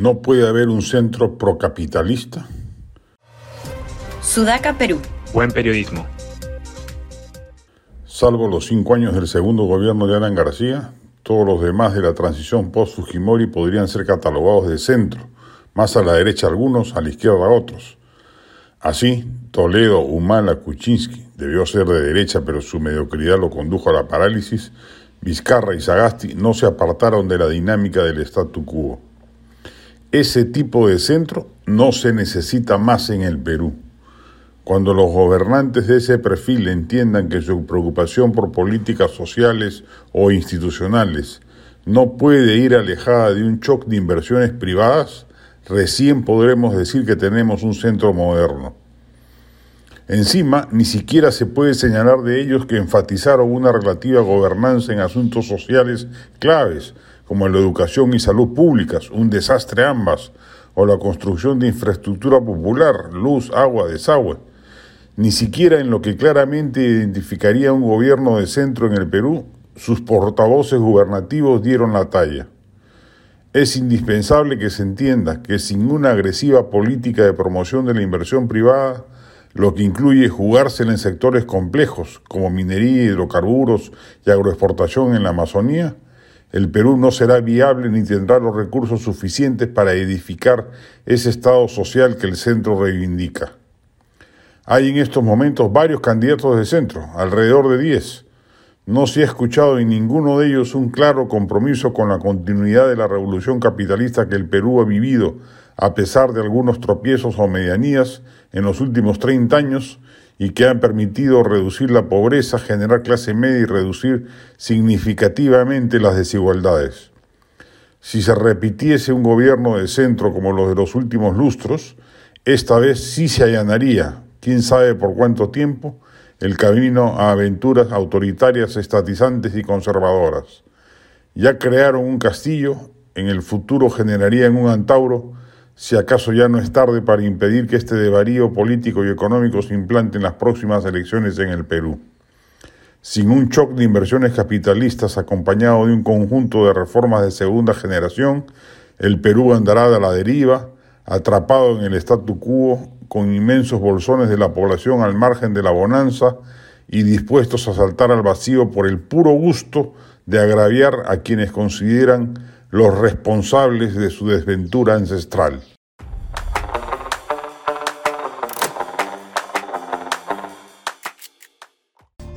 ¿No puede haber un centro procapitalista? Sudaca, Perú. Buen periodismo. Salvo los cinco años del segundo gobierno de Alan García, todos los demás de la transición post-Fujimori podrían ser catalogados de centro, más a la derecha algunos, a la izquierda otros. Así, Toledo, Humala, Kuczynski debió ser de derecha, pero su mediocridad lo condujo a la parálisis. Vizcarra y Sagasti no se apartaron de la dinámica del statu quo. Ese tipo de centro no se necesita más en el Perú. Cuando los gobernantes de ese perfil entiendan que su preocupación por políticas sociales o institucionales no puede ir alejada de un shock de inversiones privadas, recién podremos decir que tenemos un centro moderno. Encima, ni siquiera se puede señalar de ellos que enfatizaron una relativa gobernanza en asuntos sociales claves, como la educación y salud públicas, un desastre ambas, o la construcción de infraestructura popular, luz, agua, desagüe. Ni siquiera en lo que claramente identificaría un gobierno de centro en el Perú, sus portavoces gubernativos dieron la talla. Es indispensable que se entienda que sin una agresiva política de promoción de la inversión privada, lo que incluye jugársela en sectores complejos como minería, hidrocarburos y agroexportación en la Amazonía, el Perú no será viable ni tendrá los recursos suficientes para edificar ese Estado social que el centro reivindica. Hay en estos momentos varios candidatos de centro, alrededor de 10. No se ha escuchado en ninguno de ellos un claro compromiso con la continuidad de la revolución capitalista que el Perú ha vivido, a pesar de algunos tropiezos o medianías en los últimos 30 años y que han permitido reducir la pobreza, generar clase media y reducir significativamente las desigualdades. Si se repitiese un gobierno de centro como los de los últimos lustros, esta vez sí se allanaría, quién sabe por cuánto tiempo, el camino a aventuras autoritarias, estatizantes y conservadoras. Ya crearon un castillo, en el futuro generarían un antauro, si acaso ya no es tarde para impedir que este devarío político y económico se implante en las próximas elecciones en el Perú. Sin un shock de inversiones capitalistas acompañado de un conjunto de reformas de segunda generación, el Perú andará a la deriva, atrapado en el statu quo, con inmensos bolsones de la población al margen de la bonanza y dispuestos a saltar al vacío por el puro gusto de agraviar a quienes consideran los responsables de su desventura ancestral.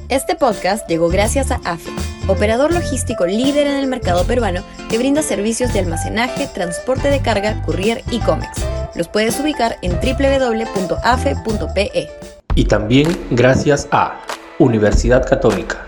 Este podcast llegó gracias a AFE, operador logístico líder en el mercado peruano que brinda servicios de almacenaje, transporte de carga, courier y cómics. Los puedes ubicar en www.afe.pe. Y también gracias a Universidad Católica,